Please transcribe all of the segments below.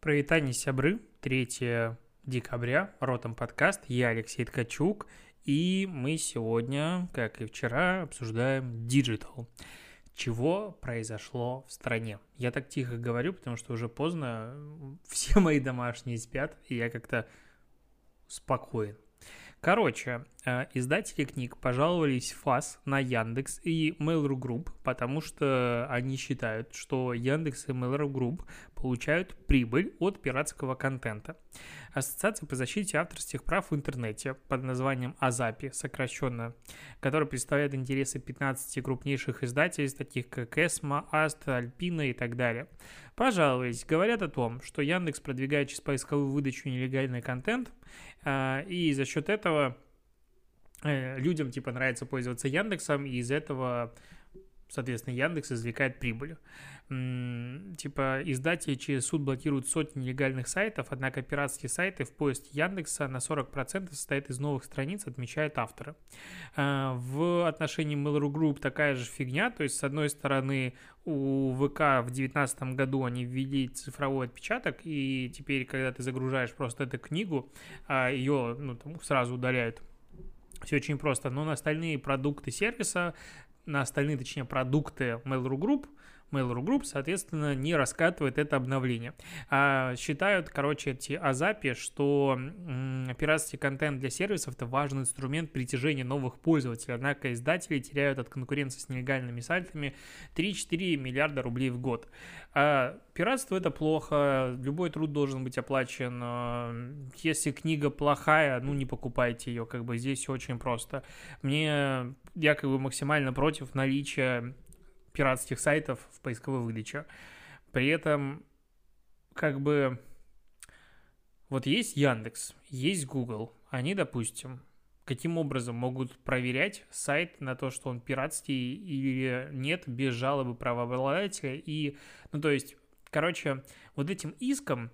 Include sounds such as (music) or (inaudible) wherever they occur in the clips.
Привитание, сябры. 3 декабря. Ротом подкаст. Я Алексей Ткачук. И мы сегодня, как и вчера, обсуждаем Digital. Чего произошло в стране? Я так тихо говорю, потому что уже поздно. Все мои домашние спят, и я как-то спокоен. Короче, издатели книг пожаловались ФАС на Яндекс и Mail.ru Group, потому что они считают, что Яндекс и Mail.ru Group получают прибыль от пиратского контента. Ассоциация по защите авторских прав в интернете под названием АЗАПИ, сокращенно, которая представляет интересы 15 крупнейших издательств, таких как Эсма, Аст, Альпина и так далее. Пожалуйста, говорят о том, что Яндекс продвигает через поисковую выдачу нелегальный контент, а, и за счет этого людям типа нравится пользоваться Яндексом, и из этого соответственно, Яндекс извлекает прибыль. Типа, издатели через суд блокируют сотни нелегальных сайтов, однако пиратские сайты в поиске Яндекса на 40% состоят из новых страниц, отмечают авторы. А, в отношении Mail.ru Group такая же фигня, то есть, с одной стороны, у ВК в 2019 году они ввели цифровой отпечаток, и теперь, когда ты загружаешь просто эту книгу, а, ее ну, там, сразу удаляют все очень просто. Но на остальные продукты сервиса на остальные, точнее, продукты Mail.ru Group, Mail.ru Group, соответственно, не раскатывает это обновление. А считают, короче, эти Азапи, что пиратский контент для сервисов – это важный инструмент притяжения новых пользователей, однако издатели теряют от конкуренции с нелегальными сайтами 3-4 миллиарда рублей в год. А пиратство – это плохо, любой труд должен быть оплачен. А, если книга плохая, ну, не покупайте ее, как бы здесь очень просто. Мне я как бы максимально против наличия пиратских сайтов в поисковой выдаче. При этом, как бы, вот есть Яндекс, есть Google, они, допустим, каким образом могут проверять сайт на то, что он пиратский или нет, без жалобы правообладателя. И, ну, то есть, короче, вот этим иском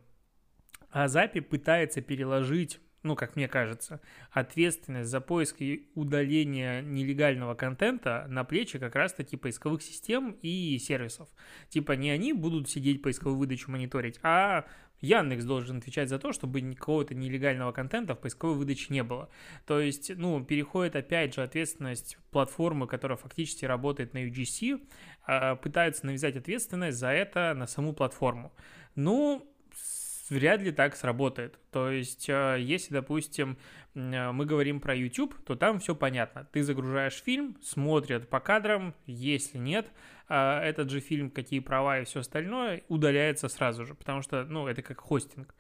Азапи пытается переложить ну, как мне кажется, ответственность за поиск и удаление нелегального контента на плечи как раз-таки поисковых систем и сервисов. Типа не они будут сидеть поисковую выдачу мониторить, а Яндекс должен отвечать за то, чтобы никакого-то нелегального контента в поисковой выдаче не было. То есть, ну, переходит опять же ответственность платформы, которая фактически работает на UGC, а, пытаются навязать ответственность за это на саму платформу. Ну, вряд ли так сработает. То есть, э, если, допустим, мы говорим про YouTube, то там все понятно. Ты загружаешь фильм, смотрят по кадрам, если нет, э, этот же фильм, какие права и все остальное, удаляется сразу же, потому что, ну, это как хостинг.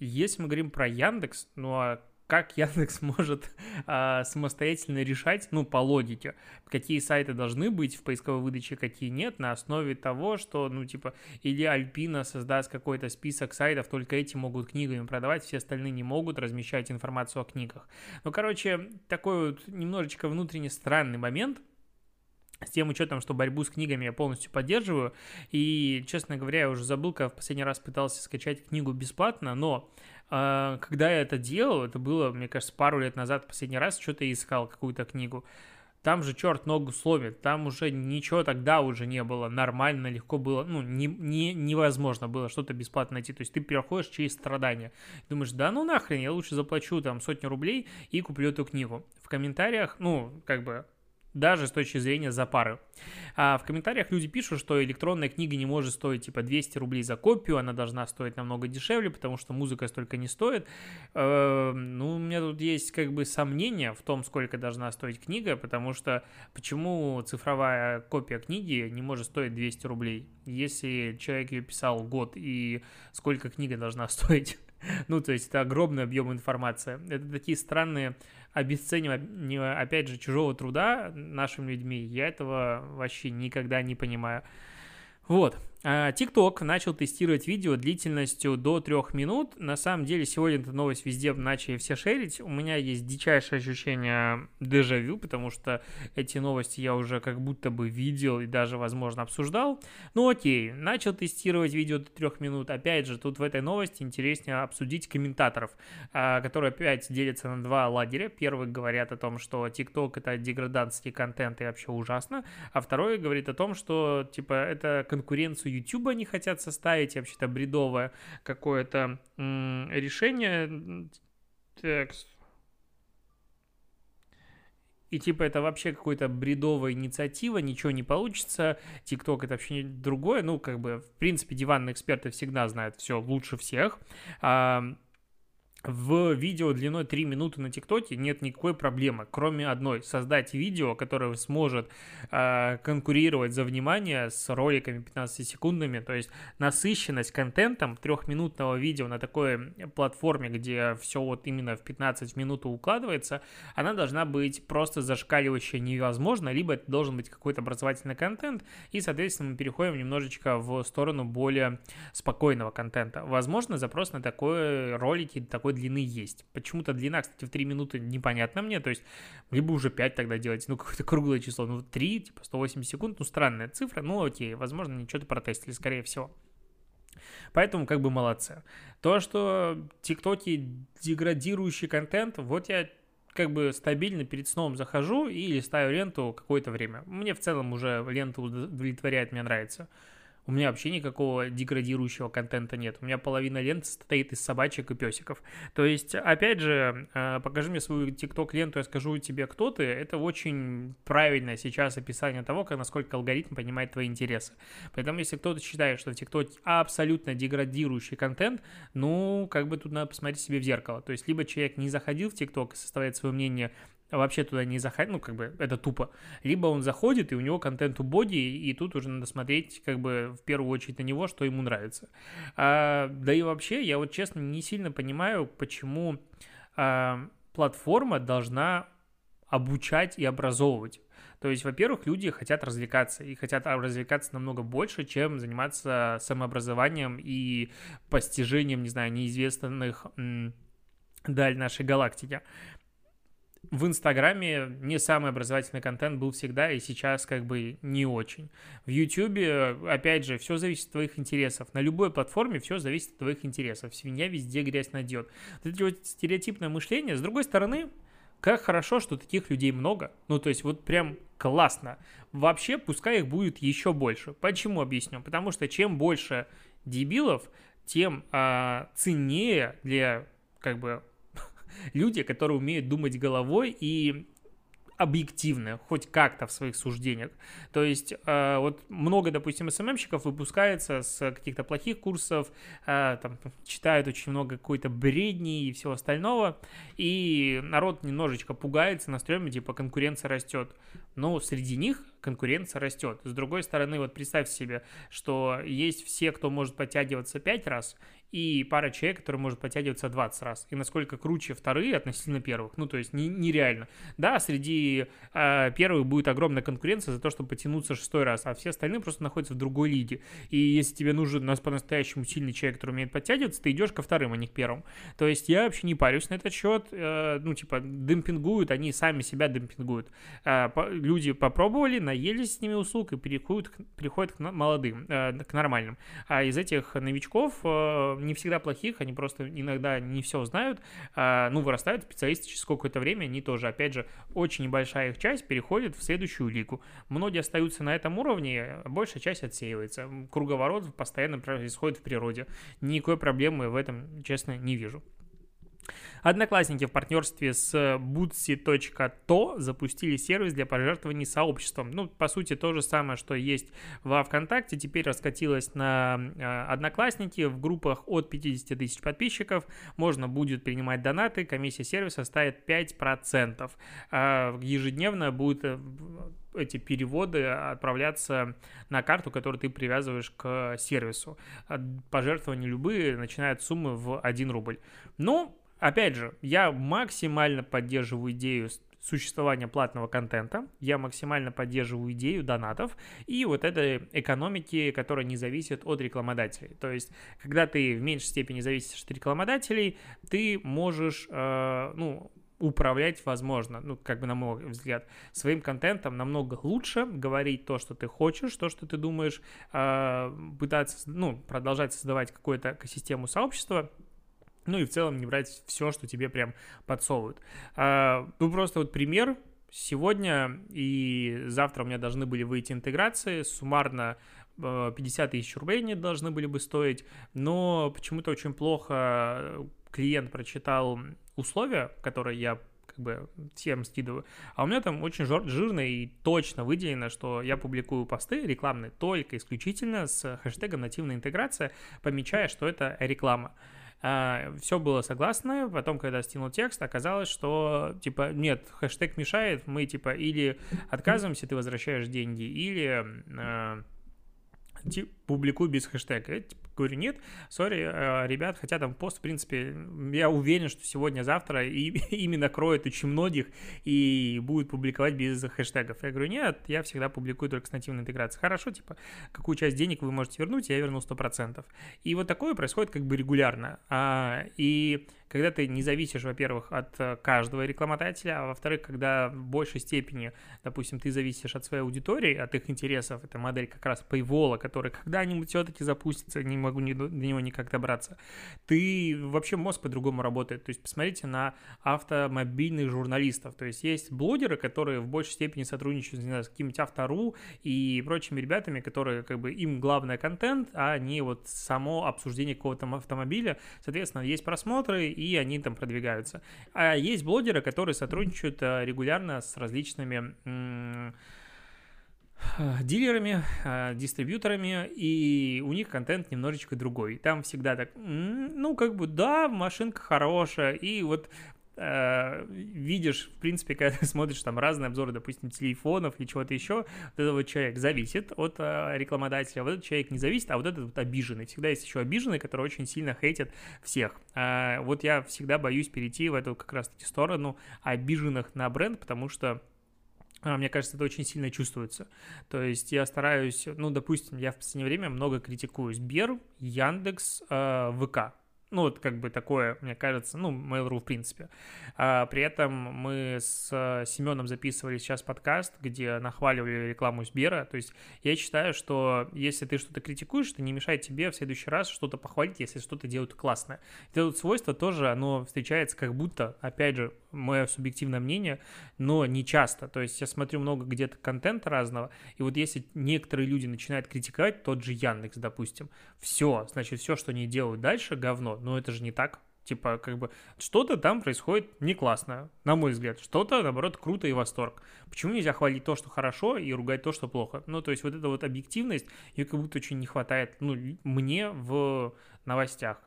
Если мы говорим про Яндекс, ну, а как Яндекс (laughs) может а, самостоятельно решать, ну, по логике, какие сайты должны быть в поисковой выдаче, какие нет, на основе того, что, ну, типа, или Альпина создаст какой-то список сайтов, только эти могут книгами продавать, все остальные не могут размещать информацию о книгах. Ну, короче, такой вот немножечко внутренне странный момент, с тем учетом, что борьбу с книгами я полностью поддерживаю. И, честно говоря, я уже забыл, когда в последний раз пытался скачать книгу бесплатно, но а, когда я это делал, это было, мне кажется, пару лет назад, последний раз что-то искал, какую-то книгу. Там же черт ногу сломит, там уже ничего тогда уже не было нормально, легко было, ну, не, не, невозможно было что-то бесплатно найти. То есть ты переходишь через страдания. Думаешь, да ну нахрен, я лучше заплачу там сотню рублей и куплю эту книгу. В комментариях, ну, как бы даже с точки зрения запары. А в комментариях люди пишут, что электронная книга не может стоить типа 200 рублей за копию, она должна стоить намного дешевле, потому что музыка столько не стоит. Э, ну, у меня тут есть как бы сомнения в том, сколько должна стоить книга, потому что почему цифровая копия книги не может стоить 200 рублей, если человек ее писал год и сколько книга должна (laughs) стоить? Ну, то есть это огромный объем информации. Это такие странные обесценивание, опять же, чужого труда нашими людьми, я этого вообще никогда не понимаю. Вот. А, TikTok начал тестировать видео длительностью до трех минут. На самом деле, сегодня эту новость везде начали все шерить. У меня есть дичайшее ощущение дежавю, потому что эти новости я уже как будто бы видел и даже, возможно, обсуждал. Ну окей, начал тестировать видео до трех минут. Опять же, тут в этой новости интереснее обсудить комментаторов, а, которые опять делятся на два лагеря. Первый говорят о том, что TikTok это деградантский контент и вообще ужасно, а второй говорит о том, что типа это конкуренцию YouTube не хотят составить, вообще-то бредовое какое-то решение. Текст. И типа это вообще какая-то бредовая инициатива, ничего не получится. ТикТок это вообще другое. Ну, как бы, в принципе, диванные эксперты всегда знают все лучше всех. В видео длиной 3 минуты на ТикТоке нет никакой проблемы, кроме одной. Создать видео, которое сможет э, конкурировать за внимание с роликами 15-секундными. То есть насыщенность контентом трехминутного видео на такой платформе, где все вот именно в 15 минут укладывается, она должна быть просто зашкаливающая невозможно, либо это должен быть какой-то образовательный контент, и, соответственно, мы переходим немножечко в сторону более спокойного контента. Возможно, запрос на такой ролики, такой длины есть. Почему-то длина, кстати, в 3 минуты непонятна мне, то есть либо уже 5 тогда делать, ну какое-то круглое число, ну 3, типа 180 секунд, ну странная цифра, ну окей, возможно, они что-то протестили, скорее всего. Поэтому как бы молодцы. То, что тиктоки деградирующий контент, вот я как бы стабильно перед сном захожу и листаю ленту какое-то время. Мне в целом уже лента удовлетворяет, мне нравится. У меня вообще никакого деградирующего контента нет. У меня половина ленты состоит из собачек и песиков. То есть, опять же, э, покажи мне свою тикток-ленту, я скажу тебе, кто ты. Это очень правильное сейчас описание того, как, насколько алгоритм понимает твои интересы. Поэтому, если кто-то считает, что в ТикТоке абсолютно деградирующий контент, ну, как бы тут надо посмотреть себе в зеркало. То есть, либо человек не заходил в ТикТок и составляет свое мнение вообще туда не заходит, ну, как бы, это тупо. Либо он заходит, и у него контент у боди, и тут уже надо смотреть, как бы, в первую очередь на него, что ему нравится. А, да и вообще, я вот, честно, не сильно понимаю, почему а, платформа должна обучать и образовывать. То есть, во-первых, люди хотят развлекаться и хотят развлекаться намного больше, чем заниматься самообразованием и постижением, не знаю, неизвестных даль нашей галактики в Инстаграме не самый образовательный контент был всегда, и сейчас как бы не очень. В Ютубе, опять же, все зависит от твоих интересов. На любой платформе все зависит от твоих интересов. Свинья везде грязь найдет. Это вот стереотипное мышление. С другой стороны, как хорошо, что таких людей много. Ну, то есть вот прям классно. Вообще, пускай их будет еще больше. Почему объясню? Потому что чем больше дебилов, тем а, ценнее для как бы люди, которые умеют думать головой и объективны, хоть как-то в своих суждениях. То есть э, вот много, допустим, СММщиков выпускается с каких-то плохих курсов, э, там, читают очень много какой-то бредни и всего остального, и народ немножечко пугается, настроем, типа конкуренция растет. Но среди них конкуренция растет. С другой стороны, вот представь себе, что есть все, кто может подтягиваться 5 раз, и пара человек, которые может подтягиваться 20 раз. И насколько круче вторые относительно первых. Ну, то есть не, нереально. Да, среди э, первых будет огромная конкуренция за то, чтобы потянуться шестой раз, а все остальные просто находятся в другой лиге. И если тебе нужен у нас по-настоящему сильный человек, который умеет подтягиваться, ты идешь ко вторым, а не к первым. То есть я вообще не парюсь на этот счет. Э, ну, типа, демпингуют, они сами себя демпингуют. Э, по, люди попробовали, наелись с ними услуг и переходят, переходят к молодым, э, к нормальным. А из этих новичков э, не всегда плохих, они просто иногда не все знают, а, ну, вырастают специалисты через какое-то время, они тоже, опять же, очень небольшая их часть переходит в следующую лигу. Многие остаются на этом уровне, большая часть отсеивается. Круговорот постоянно происходит в природе. Никакой проблемы в этом, честно, не вижу. Одноклассники в партнерстве с Bootsy.to запустили сервис для пожертвований сообществом. Ну, по сути, то же самое, что есть во ВКонтакте, теперь раскатилось на э, Одноклассники в группах от 50 тысяч подписчиков. Можно будет принимать донаты, комиссия сервиса составит 5%. А ежедневно будет э, эти переводы отправляться на карту, которую ты привязываешь к сервису. Пожертвования любые начинают суммы в 1 рубль. Ну, Опять же, я максимально поддерживаю идею существования платного контента, я максимально поддерживаю идею донатов и вот этой экономики, которая не зависит от рекламодателей. То есть, когда ты в меньшей степени зависишь от рекламодателей, ты можешь, э, ну, управлять возможно, ну, как бы на мой взгляд, своим контентом намного лучше говорить то, что ты хочешь, то, что ты думаешь, э, пытаться, ну, продолжать создавать какую-то экосистему сообщества, ну и в целом не брать все, что тебе прям подсовывают. А, ну просто вот пример. Сегодня и завтра у меня должны были выйти интеграции. Суммарно 50 тысяч рублей они должны были бы стоить, но почему-то очень плохо клиент прочитал условия, которые я как бы всем скидываю. А у меня там очень жирно и точно выделено, что я публикую посты рекламные только исключительно с хэштегом нативная интеграция, помечая, что это реклама. А, все было согласно, потом, когда стянул текст, оказалось, что, типа, нет, хэштег мешает, мы, типа, или отказываемся, ты возвращаешь деньги, или а, публикуй без хэштега. Я типа, говорю, нет, сори, э, ребят, хотя там пост, в принципе, я уверен, что сегодня-завтра и, (laughs) именно кроет очень многих и будет публиковать без хэштегов. Я говорю, нет, я всегда публикую только с нативной интеграцией. Хорошо, типа, какую часть денег вы можете вернуть, я верну 100%. И вот такое происходит как бы регулярно. А, и когда ты не зависишь, во-первых, от э, каждого рекламодателя, а во-вторых, когда в большей степени, допустим, ты зависишь от своей аудитории, от их интересов, это модель как раз Paywall, который когда-нибудь все-таки запустится, не могу ни, до него никак добраться, ты вообще мозг по-другому работает. То есть посмотрите на автомобильных журналистов. То есть есть блогеры, которые в большей степени сотрудничают, не знаю, с каким-нибудь Автору и прочими ребятами, которые как бы им главное контент, а не вот само обсуждение какого-то автомобиля. Соответственно, есть просмотры, и они там продвигаются. А есть блогеры, которые сотрудничают э, регулярно с различными дилерами, э, дистрибьюторами, и у них контент немножечко другой. Там всегда так, ну, как бы, да, машинка хорошая, и вот э, видишь, в принципе, когда ты (laughs) смотришь там разные обзоры, допустим, телефонов или чего-то еще, вот этот вот человек зависит от э, рекламодателя, вот этот человек не зависит, а вот этот вот обиженный. Всегда есть еще обиженный, который очень сильно хейтит всех. А, вот я всегда боюсь перейти в эту как раз-таки сторону обиженных на бренд, потому что а, мне кажется, это очень сильно чувствуется. То есть я стараюсь, ну, допустим, я в последнее время много критикую Сбер, Яндекс, э, ВК. Ну, вот как бы такое, мне кажется, ну, Mail.ru в принципе. А, при этом мы с Семеном записывали сейчас подкаст, где нахваливали рекламу Сбера. То есть я считаю, что если ты что-то критикуешь, это не мешает тебе в следующий раз что-то похвалить, если что-то делают классно. Это вот свойство тоже, оно встречается как будто, опять же, мое субъективное мнение, но не часто. То есть я смотрю много где-то контента разного, и вот если некоторые люди начинают критиковать, тот же Яндекс, допустим, все, значит, все, что они делают дальше, говно. Но это же не так. Типа, как бы, что-то там происходит не классно, на мой взгляд. Что-то, наоборот, круто и восторг. Почему нельзя хвалить то, что хорошо, и ругать то, что плохо? Ну, то есть вот эта вот объективность, ее как будто очень не хватает, ну, мне в новостях.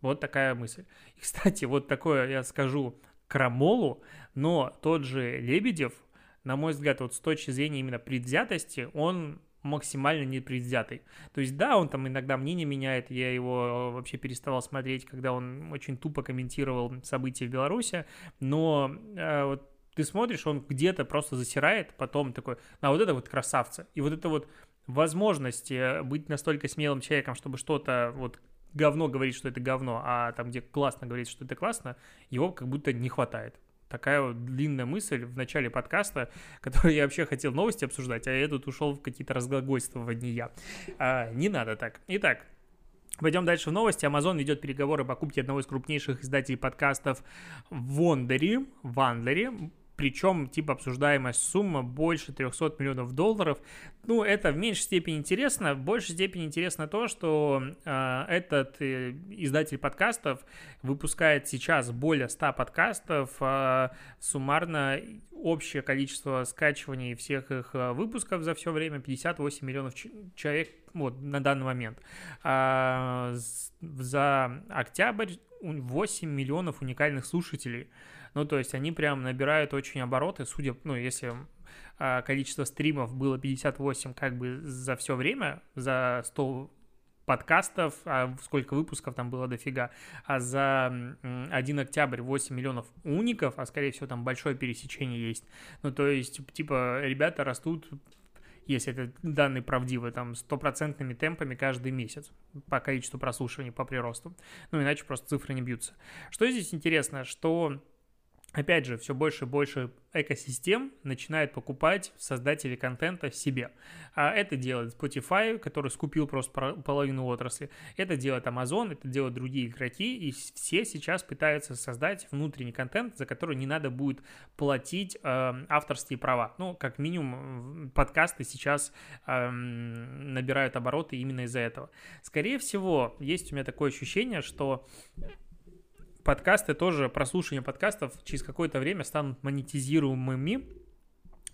Вот такая мысль. И, кстати, вот такое я скажу крамолу, но тот же Лебедев, на мой взгляд, вот с точки зрения именно предвзятости, он максимально непредвзятый. То есть, да, он там иногда мнение меняет, я его вообще переставал смотреть, когда он очень тупо комментировал события в Беларуси, но э, вот ты смотришь, он где-то просто засирает, потом такой, а вот это вот красавцы. И вот это вот возможность э, быть настолько смелым человеком, чтобы что-то вот говно говорит, что это говно, а там, где классно говорит, что это классно, его как будто не хватает. Такая вот длинная мысль в начале подкаста, (laughs) которую я вообще хотел новости обсуждать, а я тут ушел в какие-то разглагольствования. А, не надо так. Итак, Пойдем дальше в новости. Amazon ведет переговоры о покупке одного из крупнейших издателей подкастов Wondery, Wandlery причем типа обсуждаемая сумма больше 300 миллионов долларов. Ну, это в меньшей степени интересно. В большей степени интересно то, что э, этот э, издатель подкастов выпускает сейчас более 100 подкастов. Э, суммарно общее количество скачиваний всех их э, выпусков за все время 58 миллионов человек вот, на данный момент. А, за октябрь 8 миллионов уникальных слушателей. Ну, то есть они прям набирают очень обороты, судя, ну, если а, количество стримов было 58 как бы за все время, за 100 подкастов, а сколько выпусков там было дофига, а за 1 октябрь 8 миллионов уников, а скорее всего там большое пересечение есть. Ну, то есть, типа, ребята растут если это данные правдивы, там, стопроцентными темпами каждый месяц по количеству прослушиваний, по приросту. Ну, иначе просто цифры не бьются. Что здесь интересно, что опять же, все больше и больше экосистем начинает покупать создатели контента себе. А это делает Spotify, который скупил просто половину отрасли. Это делает Amazon, это делают другие игроки, и все сейчас пытаются создать внутренний контент, за который не надо будет платить э, авторские права. Ну, как минимум, подкасты сейчас э, набирают обороты именно из-за этого. Скорее всего, есть у меня такое ощущение, что подкасты тоже, прослушивание подкастов через какое-то время станут монетизируемыми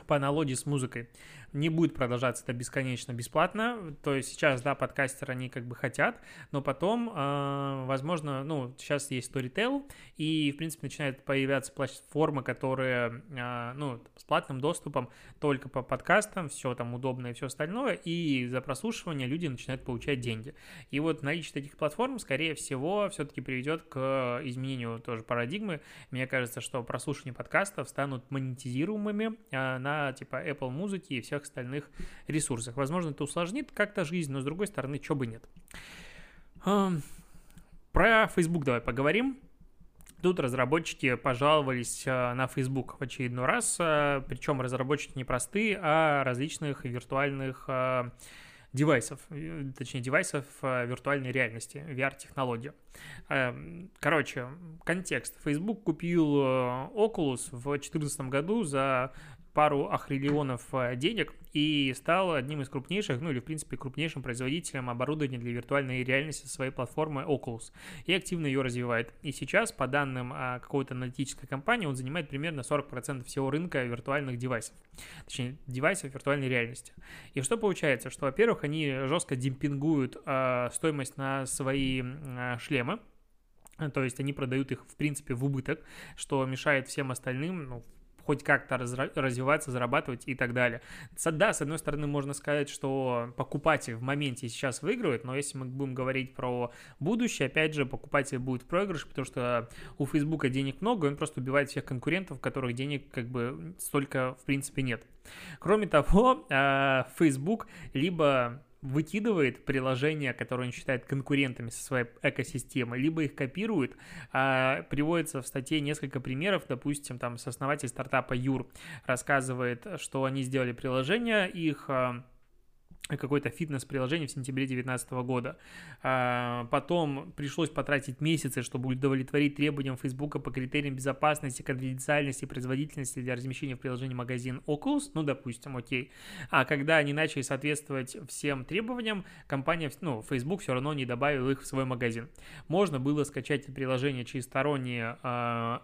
по аналогии с музыкой не будет продолжаться это бесконечно бесплатно. То есть сейчас, да, подкастеры, они как бы хотят, но потом, э, возможно, ну, сейчас есть Storytel, и, в принципе, начинают появляться платформы, которые, э, ну, с платным доступом только по подкастам, все там удобно и все остальное, и за прослушивание люди начинают получать деньги. И вот наличие таких платформ, скорее всего, все-таки приведет к изменению тоже парадигмы. Мне кажется, что прослушивание подкастов станут монетизируемыми э, на, типа, Apple музыки и всех остальных ресурсах. Возможно, это усложнит как-то жизнь, но с другой стороны, чего бы нет. Про Facebook давай поговорим. Тут разработчики пожаловались а, на Facebook в очередной раз, а, причем разработчики не простые, а различных виртуальных а, девайсов, э, точнее девайсов виртуальной реальности, VR-технологии. Короче, контекст. Facebook купил Oculus в 2014 году за пару ахриллионов э, денег и стал одним из крупнейших, ну или в принципе крупнейшим производителем оборудования для виртуальной реальности своей платформы Oculus и активно ее развивает. И сейчас, по данным а, какой-то аналитической компании, он занимает примерно 40% всего рынка виртуальных девайсов, точнее девайсов виртуальной реальности. И что получается, что, во-первых, они жестко демпингуют а, стоимость на свои а, шлемы, то есть они продают их, в принципе, в убыток, что мешает всем остальным, ну, хоть как-то развиваться, зарабатывать и так далее. Да, с одной стороны, можно сказать, что покупатель в моменте сейчас выигрывает, но если мы будем говорить про будущее, опять же, покупатель будет в проигрыше, потому что у Фейсбука денег много, он просто убивает всех конкурентов, у которых денег как бы столько в принципе нет. Кроме того, а, Facebook либо выкидывает приложения, которые он считает конкурентами со своей экосистемой, либо их копирует. А, приводится в статье несколько примеров, допустим, там сооснователь стартапа Юр рассказывает, что они сделали приложение, их а, какое-то фитнес-приложение в сентябре 2019 года. А, потом пришлось потратить месяцы, чтобы удовлетворить требованиям Facebook по критериям безопасности, конфиденциальности и производительности для размещения в приложении магазин Oculus, ну, допустим, окей. А когда они начали соответствовать всем требованиям, компания, ну, Facebook все равно не добавила их в свой магазин. Можно было скачать приложение через сторонние а,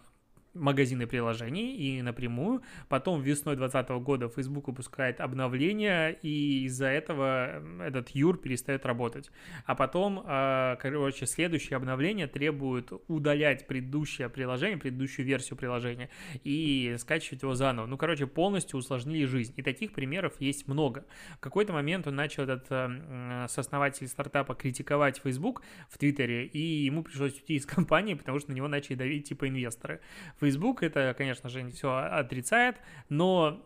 магазины приложений и напрямую. Потом весной 2020 года Facebook выпускает обновление, и из-за этого этот юр перестает работать. А потом, а, короче, следующее обновление требует удалять предыдущее приложение, предыдущую версию приложения и скачивать его заново. Ну, короче, полностью усложнили жизнь. И таких примеров есть много. В какой-то момент он начал этот э, сооснователь стартапа критиковать Facebook в Твиттере, и ему пришлось уйти из (laughs) компании, потому что на него начали давить типа инвесторы. Facebook это, конечно же, все отрицает, но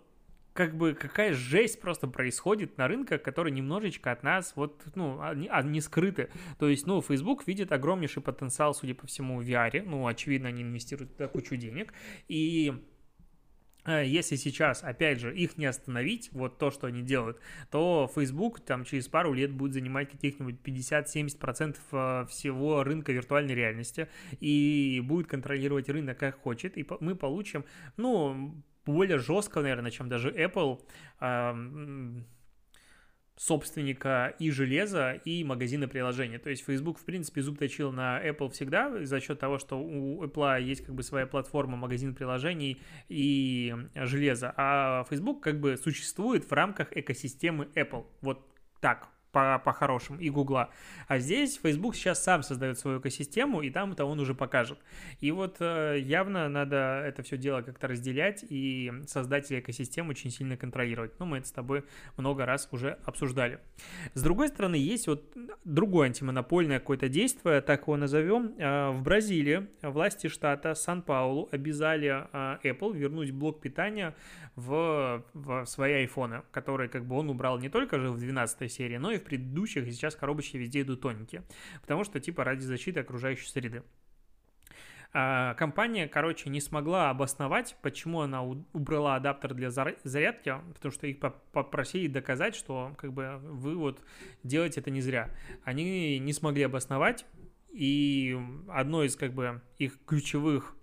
как бы какая жесть просто происходит на рынках, которые немножечко от нас вот, ну, они, скрыты. То есть, ну, Facebook видит огромнейший потенциал, судя по всему, в VR, ну, очевидно, они инвестируют туда кучу денег, и если сейчас, опять же, их не остановить, вот то, что они делают, то Facebook там через пару лет будет занимать каких-нибудь 50-70% э, всего рынка виртуальной реальности и будет контролировать рынок как хочет, и мы получим, ну, более жестко, наверное, чем даже Apple, собственника и железа, и магазина приложения. То есть Facebook, в принципе, зуб точил на Apple всегда за счет того, что у Apple есть как бы своя платформа, магазин приложений и железа, а Facebook как бы существует в рамках экосистемы Apple. Вот так по- по-хорошему, и Гугла. А здесь Facebook сейчас сам создает свою экосистему, и там это он уже покажет. И вот э, явно надо это все дело как-то разделять и создателей экосистем очень сильно контролировать. Ну, мы это с тобой много раз уже обсуждали. С другой стороны, есть вот другое антимонопольное какое-то действие, так его назовем. Э, в Бразилии власти штата Сан-Паулу обязали э, Apple вернуть блок питания в, в свои айфоны, которые как бы он убрал не только же в 12 серии, но и в предыдущих, и сейчас коробочки везде идут тоненькие, потому что типа ради защиты окружающей среды. А, компания, короче, не смогла обосновать, почему она убрала адаптер для зарядки, потому что их попросили доказать, что как бы вы вот делаете это не зря. Они не смогли обосновать, и одно из как бы их ключевых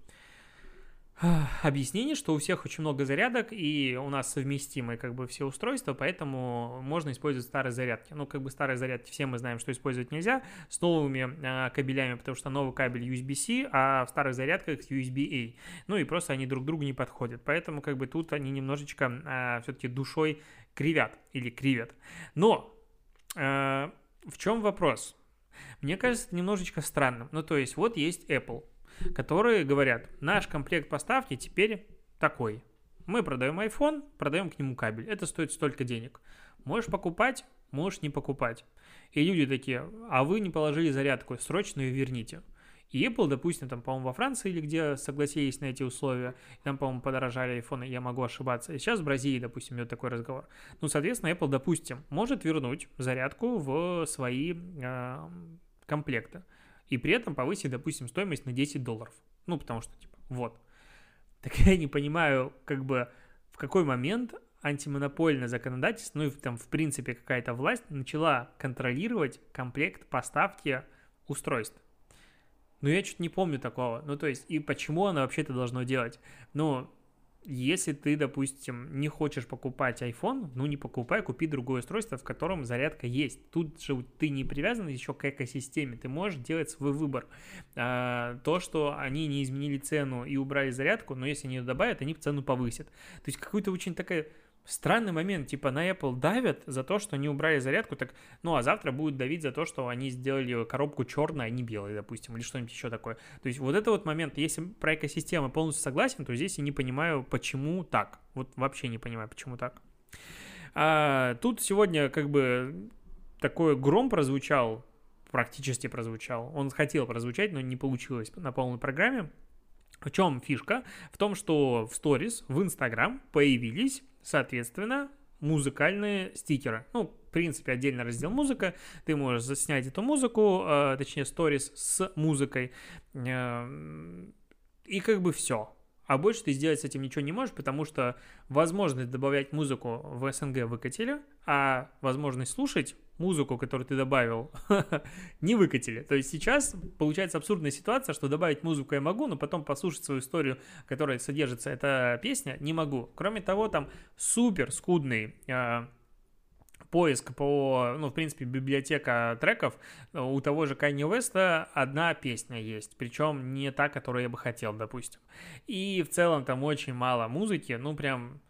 объяснений, что у всех очень много зарядок, и у нас совместимы как бы все устройства, поэтому можно использовать старые зарядки. Ну, как бы старые зарядки все мы знаем, что использовать нельзя с новыми э, кабелями, потому что новый кабель USB-C, а в старых зарядках USB-A. Ну и просто они друг другу не подходят. Поэтому как бы тут они немножечко э, а, все-таки душой кривят или кривят. Но э, в чем вопрос? Мне кажется, это немножечко странным. Ну, то есть, вот есть Apple – которые говорят, наш комплект поставки теперь такой. Мы продаем iPhone, продаем к нему кабель. Это стоит столько денег. Можешь покупать, можешь не покупать. И люди такие, а вы не положили зарядку, срочно ее верните. И Apple, допустим, там, по-моему, во Франции или где согласились на эти условия, там, по-моему, подорожали айфоны, я могу ошибаться. И сейчас в Бразилии, допустим, идет такой разговор. Ну, соответственно, Apple, допустим, может вернуть зарядку в свои э, комплекты и при этом повысить, допустим, стоимость на 10 долларов. Ну, потому что, типа, вот. (laughs) Так я не понимаю, как бы, в какой момент антимонопольное законодательство, ну и там, в принципе, какая-то власть начала контролировать комплект поставки устройств. Ну, я чуть не помню такого. Ну, то есть, и почему она вообще это должно делать? Ну, если ты, допустим, не хочешь покупать iPhone, ну не покупай, купи другое устройство, в котором зарядка есть. Тут же ты не привязан еще к экосистеме, ты можешь делать свой выбор. А, то, что они не изменили цену и убрали зарядку, но если они ее добавят, они цену повысят. То есть какой-то очень такая странный момент, типа на Apple давят за то, что они убрали зарядку, так, ну а завтра будут давить за то, что они сделали коробку черной, а не белой, допустим, или что-нибудь еще такое. То есть вот это вот момент, если про экосистему полностью согласен, то здесь я не понимаю, почему так. Вот вообще не понимаю, почему так. А, тут сегодня как бы такой гром прозвучал, практически прозвучал. Он хотел прозвучать, но не получилось на полной программе. В чем фишка? В том, что в сторис, в Инстаграм появились соответственно, музыкальные стикеры. Ну, в принципе, отдельно раздел музыка. Ты можешь заснять эту музыку, э, точнее, сторис с музыкой. Э, и как бы все. А больше ты сделать с этим ничего не можешь, потому что возможность добавлять музыку в СНГ выкатили, а возможность слушать музыку, которую ты добавил, (laughs) не выкатили. То есть сейчас получается абсурдная ситуация, что добавить музыку я могу, но потом послушать свою историю, которая содержится эта песня, не могу. Кроме того, там супер скудный э, поиск по, ну, в принципе, библиотека треков, у того же Kanye West одна песня есть, причем не та, которую я бы хотел, допустим. И в целом там очень мало музыки, ну, прям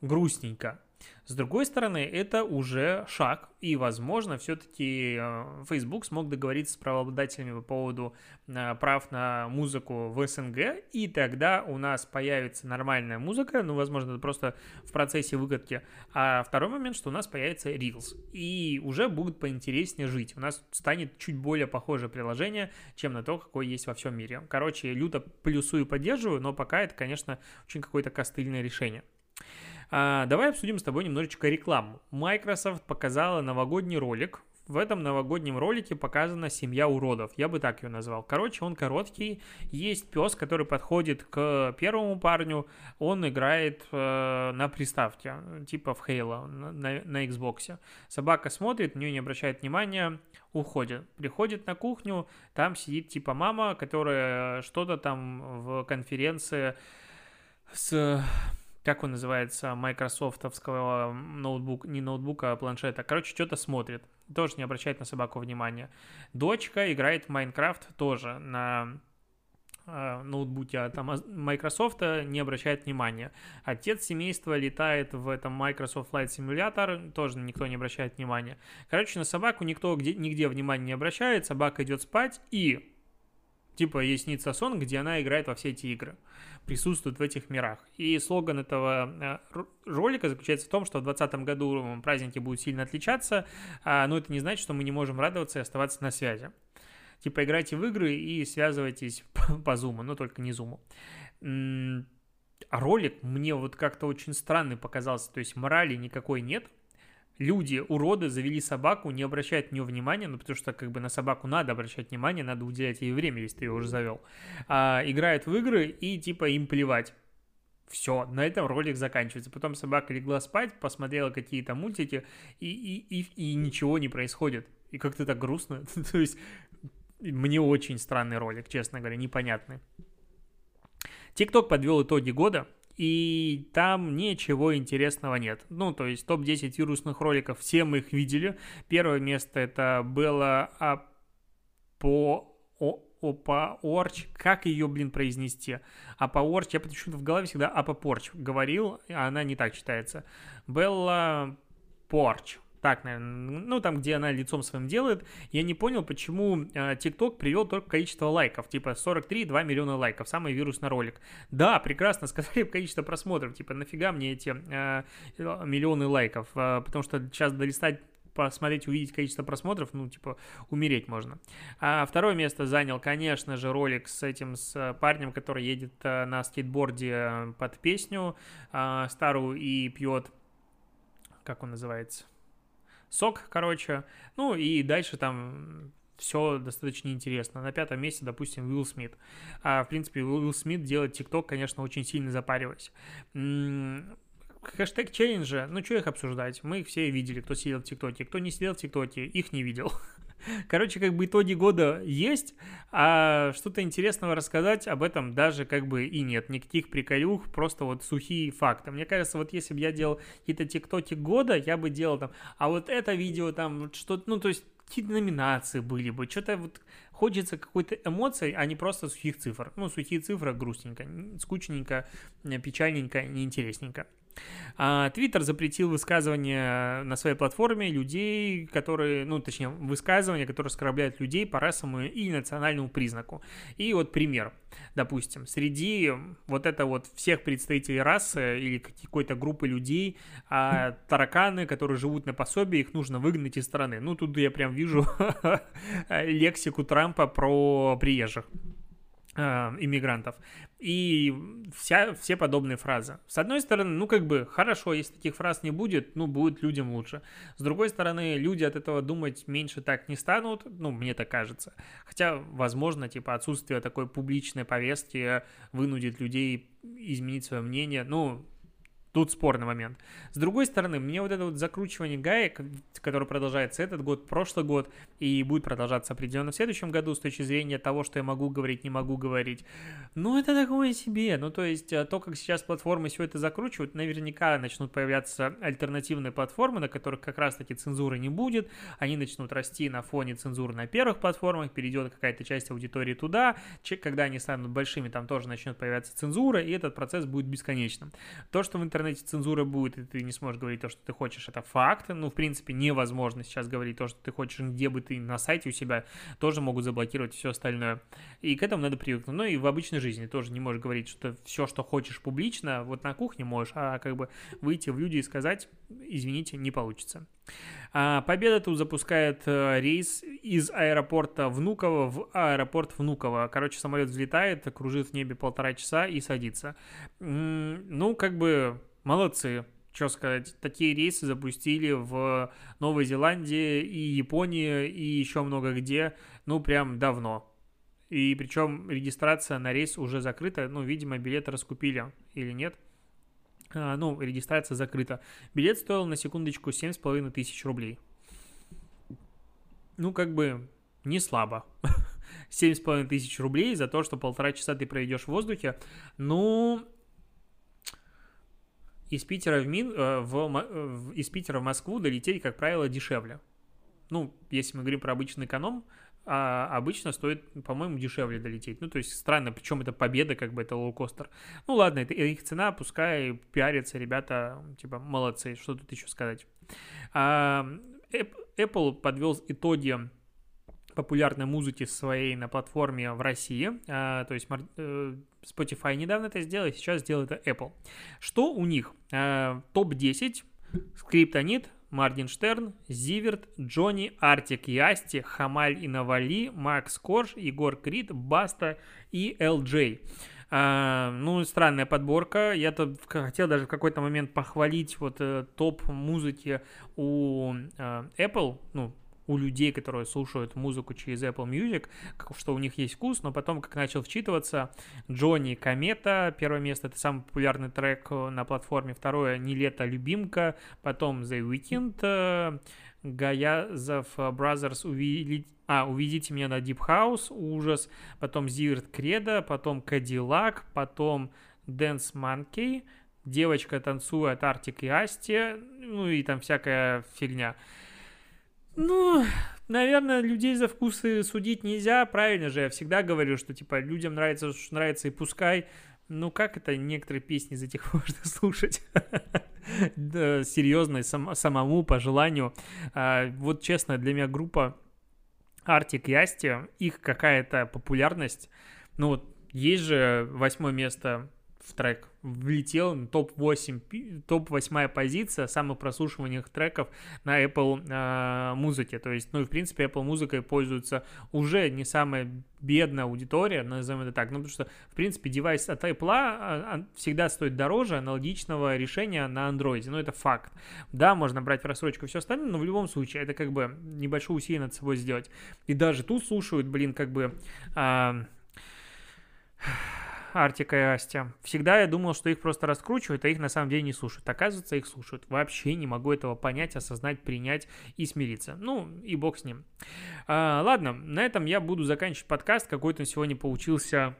грустненько. С другой стороны, это уже шаг, и, возможно, все-таки э, Facebook смог договориться с правообладателями по поводу э, прав на музыку в СНГ, и тогда у нас появится нормальная музыка, ну, возможно, это просто в процессе выкатки. А второй момент, что у нас появится Reels, и уже будет поинтереснее жить. У нас станет чуть более похожее приложение, чем на то, какое есть во всем мире. Короче, люто плюсую и поддерживаю, но пока это, конечно, очень какое-то костыльное решение. А, давай обсудим с тобой немножечко рекламу. Microsoft показала новогодний ролик. В этом новогоднем ролике показана семья уродов. Я бы так ее назвал. Короче, он короткий. Есть пес, который подходит к первому парню. Он играет э, на приставке, типа в Halo на, на Xbox. Собака смотрит, на нее не обращает внимания, уходит. Приходит на кухню, там сидит типа мама, которая что-то там в конференции с как он называется, майкрософтовского ноутбука, не ноутбука, а планшета. Короче, что-то смотрит. Тоже не обращает на собаку внимания. Дочка играет в Майнкрафт тоже на э, ноутбуке а там Microsoft не обращает внимания. Отец семейства летает в этом Microsoft Flight Simulator, тоже никто не обращает внимания. Короче, на собаку никто где, нигде внимания не обращает, собака идет спать и Типа ей снится сон, где она играет во все эти игры, присутствует в этих мирах. И слоган этого э, ролика заключается в том, что в 2020 году праздники будут сильно отличаться, а, но это не значит, что мы не можем радоваться и оставаться на связи. Типа играйте в игры и связывайтесь (laughs) по зуму, но только не зуму. А ролик мне вот как-то очень странный показался, то есть морали никакой нет, люди, уроды, завели собаку, не обращают на нее внимания, ну, потому что, как бы, на собаку надо обращать внимание, надо уделять ей время, если ты ее уже завел. А, играют в игры и, типа, им плевать. Все, на этом ролик заканчивается. Потом собака легла спать, посмотрела какие-то мультики, и, и, и, и ничего не происходит. И как-то так грустно. (laughs) То есть, мне очень странный ролик, честно говоря, непонятный. TikTok подвел итоги года, и там ничего интересного нет. Ну, то есть топ-10 вирусных роликов, все мы их видели. Первое место это было а, по Опа Орч, как ее, блин, произнести? Апа Орч, я почему-то в голове всегда Апа Порч говорил, а она не так читается. Белла Порч, так, наверное, ну там, где она лицом своим делает, я не понял, почему э, TikTok привел только количество лайков, типа 43,2 миллиона лайков, самый вирусный ролик. Да, прекрасно, (laughs) сказали количество просмотров, типа нафига мне эти э, миллионы лайков, э, потому что сейчас долистать посмотреть, увидеть количество просмотров, ну, типа, умереть можно. А второе место занял, конечно же, ролик с этим, с парнем, который едет на скейтборде под песню старую и пьет, как он называется? Сок, короче. Ну и дальше там все достаточно интересно. На пятом месте, допустим, Уилл Смит. А, в принципе, Уилл Смит делает ТикТок, конечно, очень сильно запариваясь. Хэштег челленджа, ну что их обсуждать? Мы их все видели, кто сидел в ТикТоке. Кто не сидел в ТикТоке, их не видел. (laughs) Короче, как бы итоги года есть, а что-то интересного рассказать об этом даже как бы и нет. Никаких приколюх, просто вот сухие факты. Мне кажется, вот если бы я делал какие-то тиктоки года, я бы делал там, а вот это видео там, что-то, ну, то есть какие-то номинации были бы, что-то вот хочется какой-то эмоции, а не просто сухих цифр. Ну, сухие цифры грустненько, скучненько, печальненько, неинтересненько. А, Твиттер запретил высказывания на своей платформе людей, которые, ну, точнее, высказывания, которые оскорбляют людей по расовому и национальному признаку. И вот пример. Допустим, среди вот это вот всех представителей расы или какой-то группы людей, а, (laughs) тараканы, которые живут на пособии, их нужно выгнать из страны. Ну, тут я прям вижу (laughs) лексику Трампа про приезжих. Э, иммигрантов. И вся, все подобные фразы. С одной стороны, ну как бы хорошо, если таких фраз не будет, ну будет людям лучше. С другой стороны, люди от этого думать меньше так не станут, ну мне так кажется. Хотя, возможно, типа отсутствие такой публичной повестки вынудит людей изменить свое мнение. Ну, Тут спорный момент. С другой стороны, мне вот это вот закручивание гаек, которое продолжается этот год, прошлый год и будет продолжаться определенно в следующем году с точки зрения того, что я могу говорить, не могу говорить, ну это такое себе. Ну то есть э, то, как сейчас платформы все это закручивают, наверняка начнут появляться альтернативные платформы, на которых как раз-таки цензуры не будет, они начнут расти на фоне цензуры на первых платформах, перейдет какая-то часть аудитории туда, когда они станут большими, там тоже начнет появляться цензура, и этот процесс будет бесконечным. То, что в интернете интернете цензура будет, и ты не сможешь говорить то, что ты хочешь, это факт. Ну, в принципе, невозможно сейчас говорить то, что ты хочешь, где бы ты на сайте у себя тоже могут заблокировать все остальное. И к этому надо привыкнуть. Ну и в обычной жизни тоже не можешь говорить, что все, что хочешь публично, вот на кухне можешь, а как бы выйти в люди и сказать, извините, не получится. А, Победа тут запускает э, рейс из аэропорта Внуково в аэропорт Внуково. Короче, самолет взлетает, кружит в небе полтора часа и садится. Ну, как бы Молодцы. Что сказать, такие рейсы запустили в Новой Зеландии и Японии и еще много где, ну, прям давно. И причем регистрация на рейс уже закрыта, ну, видимо, билеты раскупили или нет. А, ну, регистрация закрыта. Билет стоил на секундочку 7,5 тысяч рублей. Ну, как бы, не слабо. (laughs) 7,5 тысяч рублей за то, что полтора часа ты проведешь в воздухе. Ну, из Питера в, Мин, э, в, в, из Питера в Москву долететь, как правило, дешевле. Ну, если мы говорим про обычный эконом, а обычно стоит, по-моему, дешевле долететь. Ну, то есть странно, причем это победа, как бы это лоукостер. Ну, ладно, это их цена, пускай пиарятся ребята, типа, молодцы, что тут еще сказать. А, Apple подвел итоги популярной музыки своей на платформе в России. А, то есть э, Spotify недавно это сделал, сейчас делает это Apple. Что у них? А, Топ-10. Скриптонит, Мардинштерн, Зиверт, Джонни, Артик и Асти, Хамаль и Навали, Макс Корж, Егор Крид, Баста и LJ. А, ну, странная подборка. Я тут хотел даже в какой-то момент похвалить вот э, топ музыки у э, Apple, ну, у людей, которые слушают музыку через Apple Music, что у них есть вкус, но потом, как начал вчитываться, Джонни Комета, первое место, это самый популярный трек на платформе, второе, Не лето, любимка, потом The Weeknd, Гаязов Brothers увидеть, а, увидите меня на Deep House, ужас, потом Зиверт Кредо, потом Кадиллак, потом Dance Monkey, девочка танцует Артик и Асти, ну и там всякая фигня. Ну, наверное, людей за вкусы судить нельзя, правильно же, я всегда говорю, что, типа, людям нравится, что нравится, и пускай, ну, как это некоторые песни из этих (laughs) можно слушать? да, серьезно, сам, самому, по желанию. А, вот, честно, для меня группа Артик и Асти, их какая-то популярность, ну, вот, есть же восьмое место в трек влетел топ-8, топ-8 позиция самых прослушиваемых треков на Apple э, музыке. То есть, ну и в принципе Apple музыкой пользуется уже не самая бедная аудитория, назовем это так, ну потому что в принципе девайс от Apple а, а, всегда стоит дороже аналогичного решения на Android, ну это факт. Да, можно брать в рассрочку все остальное, но в любом случае это как бы небольшое усилие над собой сделать. И даже тут слушают, блин, как бы... Э, Артика и Асти. Всегда я думал, что их просто раскручивают, а их на самом деле не слушают. Оказывается, их слушают. Вообще не могу этого понять, осознать, принять и смириться. Ну, и бог с ним. А, ладно, на этом я буду заканчивать подкаст. Какой-то он сегодня получился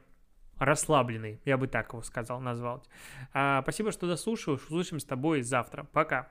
расслабленный, я бы так его сказал, назвал. А, спасибо, что дослушал. Услышим с тобой завтра. Пока.